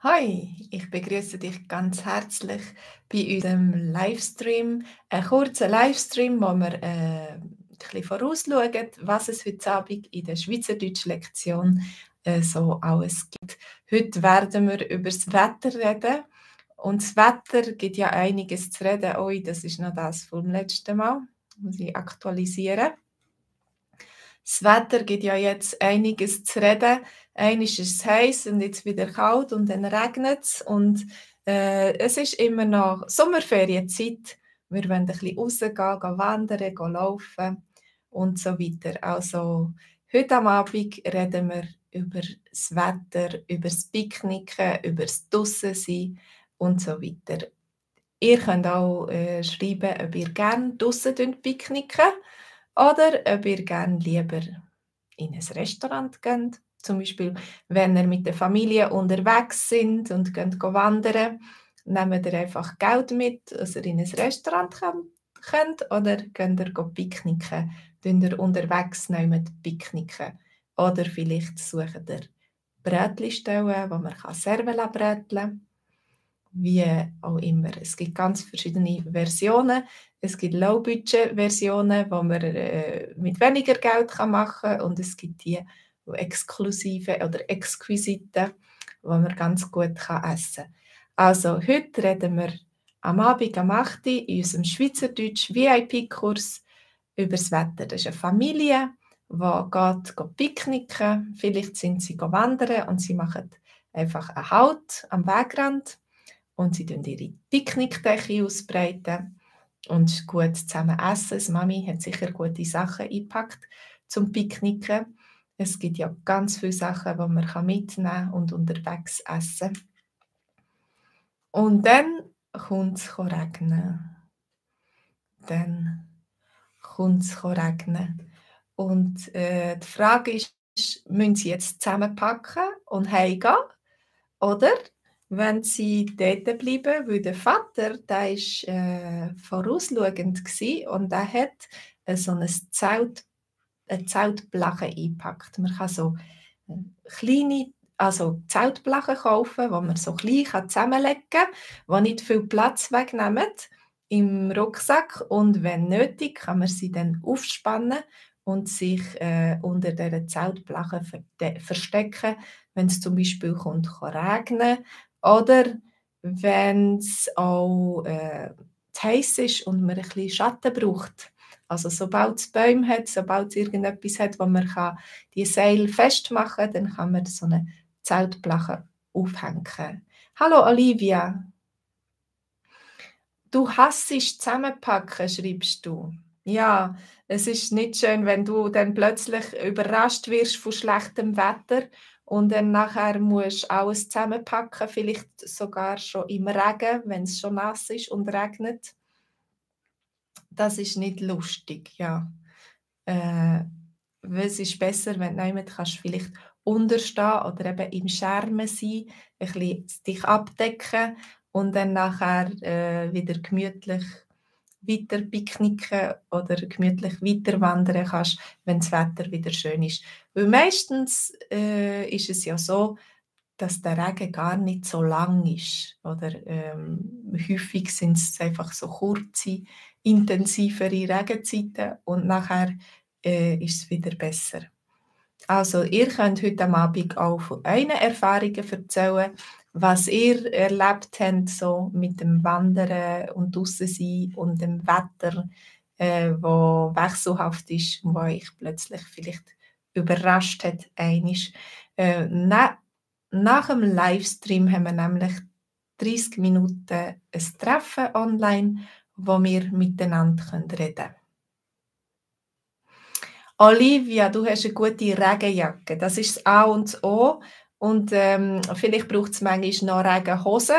Hi, ich begrüße dich ganz herzlich bei unserem Livestream. Ein kurzer Livestream, wo wir äh, ein bisschen vorausschauen, was es heute Abend in der Schweizerdeutsch-Lektion äh, so alles gibt. Heute werden wir über das Wetter reden. Und das Wetter gibt ja einiges zu reden. Oi, das ist noch das vom letzten Mal. Muss ich aktualisieren. Das Wetter gibt ja jetzt einiges zu reden. Einmal ist es heiß und jetzt wieder kalt und dann regnet es. Und äh, es ist immer noch Sommerferienzeit. Wir wollen ein bisschen rausgehen, gehen wandern, gehen laufen und so weiter. Also heute am Abend reden wir über das Wetter, über das Picknicken, über das Draussen und so weiter. Ihr könnt auch äh, schreiben, ob ihr gerne draussen picknicken oder ob ihr gerne lieber in ein Restaurant geht. Zum Beispiel, wenn ihr mit der Familie unterwegs sind und geht wandern, nehmt ihr einfach Geld mit, dass ihr in ein Restaurant könnt oder könnt ihr picknicken. Könnt ihr unterwegs nehmt picknicken. Oder vielleicht sucht ihr Brötchenstellen, wo man Serven bröteln kann wie auch immer. Es gibt ganz verschiedene Versionen. Es gibt Low-Budget-Versionen, wo man äh, mit weniger Geld kann machen kann und es gibt die exklusive oder exquisite, wo man ganz gut kann essen kann. Also heute reden wir am Abend am 8. in unserem Schweizerdeutsch VIP-Kurs über das Wetter. Das ist eine Familie, die geht, geht picknicken, vielleicht sind sie wandern und sie machen einfach einen Halt am Wegrand und sie tun ihre Picknickdecke ausbreiten und gut zusammen essen. Die Mami hat sicher gute Sachen eingepackt zum Picknicken. Es gibt ja ganz viele Sachen, die man mitnehmen und unterwegs essen kann. Und dann kommt es regnen. Dann kommt es regnen. Und äh, die Frage ist, müssen sie jetzt zusammenpacken und heimgehen? Oder wenn sie dort bleiben, weil der Vater, der ist äh, vorausschauend und er hat äh, so ein Zelt, eine Zeltblache eingepackt. Man kann so äh, kleine also Zeltblachen kaufen, wo man so klein kann zusammenlegen kann, die nicht viel Platz wegnehmen im Rucksack und wenn nötig, kann man sie dann aufspannen und sich äh, unter dieser Zeltblache verstecken, wenn es zum Beispiel kommt, kann regnen oder wenn es auch äh, heiß ist und man ein bisschen Schatten braucht. Also sobald es Bäume hat, sobald es irgendetwas hat, wo man kann die Seil festmachen kann, dann kann man so eine Zeltplache aufhängen. Hallo Olivia. Du hassest zusammenpacken, schreibst du. Ja, es ist nicht schön, wenn du dann plötzlich überrascht wirst von schlechtem Wetter und dann nachher musst du alles zusammenpacken, vielleicht sogar schon im Regen, wenn es schon nass ist und regnet. Das ist nicht lustig, ja. Äh, es ist besser, wenn du kannst vielleicht unterstehen oder eben im Schermen sein, ein bisschen dich abdecken und dann nachher äh, wieder gemütlich weiter picknicken oder gemütlich weiter wandern kannst, wenn das Wetter wieder schön ist. Weil meistens äh, ist es ja so, dass der Regen gar nicht so lang ist. Oder ähm, häufig sind es einfach so kurze, intensivere Regenzeiten und nachher äh, ist es wieder besser. Also ihr könnt heute Abend auch von euren Erfahrungen erzählen, was ihr erlebt habt, so mit dem Wandern und draussen und dem Wetter, äh, wo wechselhaft ist und wo euch plötzlich vielleicht überrascht hat, einisch. Äh, na, nach dem Livestream haben wir nämlich 30 Minuten ein Treffen online, wo wir miteinander reden können. Olivia, du hast eine gute Regenjacke. Das ist das A und O. Und ähm, vielleicht braucht es manchmal noch Regenhosen.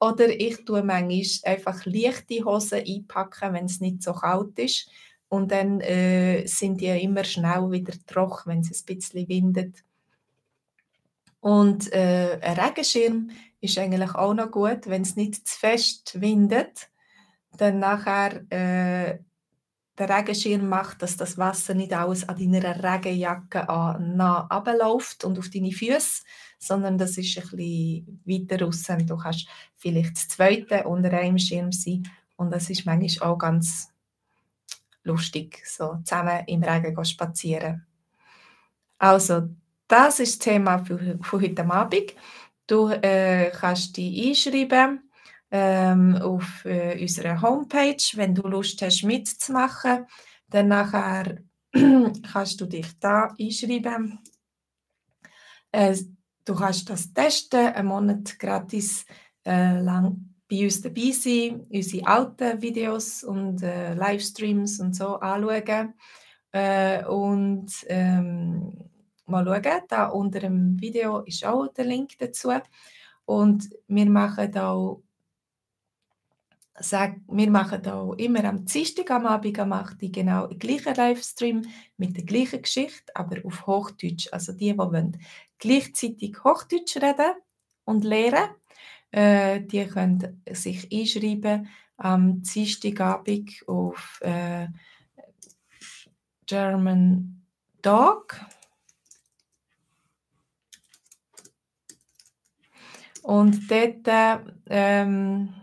Oder ich tue manchmal einfach leichte Hosen einpacken, wenn es nicht so kalt ist. Und dann äh, sind die immer schnell wieder trocken, wenn es ein bisschen windet. Und äh, ein Regenschirm ist eigentlich auch noch gut, wenn es nicht zu fest windet. Dann nachher äh, den Regenschirm macht, dass das Wasser nicht alles an deiner Regenjacke abläuft und auf deine Füße, sondern das ist bisschen weiter raus. Du kannst vielleicht das zweite unter einem Schirm sein und das ist manchmal auch ganz lustig, so zusammen im Regen spazieren. Also, das ist das Thema für, für heute Abend. Du äh, kannst dich einschreiben ähm, auf äh, unserer Homepage, wenn du Lust hast mitzumachen. Dann nachher kannst du dich da einschreiben. Äh, du kannst das testen, einen Monat gratis äh, lang bei uns dabei sein, unsere alten Videos und äh, Livestreams und so anschauen. Äh, und ähm, mal schauen, da unter dem Video ist auch der Link dazu. Und wir machen auch sag, wir machen auch immer am Dienstag am Abend am 8 Uhr genau den gleichen Livestream mit der gleichen Geschichte, aber auf Hochdeutsch. Also die, die wollen gleichzeitig Hochdeutsch reden und lernen, äh, die können sich einschreiben am Dienstagabend auf äh, German Dog. Und dort ähm,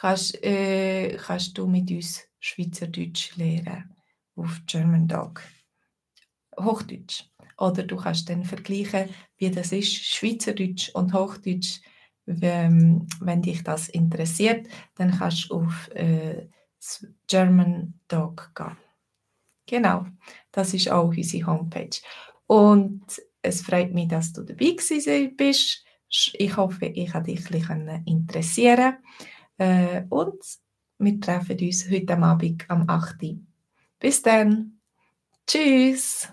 kannst, äh, kannst du mit uns Schweizerdeutsch lernen auf German Dog. Hochdeutsch. Oder du kannst dann vergleichen, wie das ist, Schweizerdeutsch und Hochdeutsch. Wenn, dich das interessiert, dann kannst du auf äh, German Dog gehen. Genau, das ist auch unsere Homepage. Und es freut mich, dass du dabei bist. Ich hoffe, ich habe dich ein interessieren äh, Und wir treffen uns heute Abend am 8. Bis dann. Tschüss.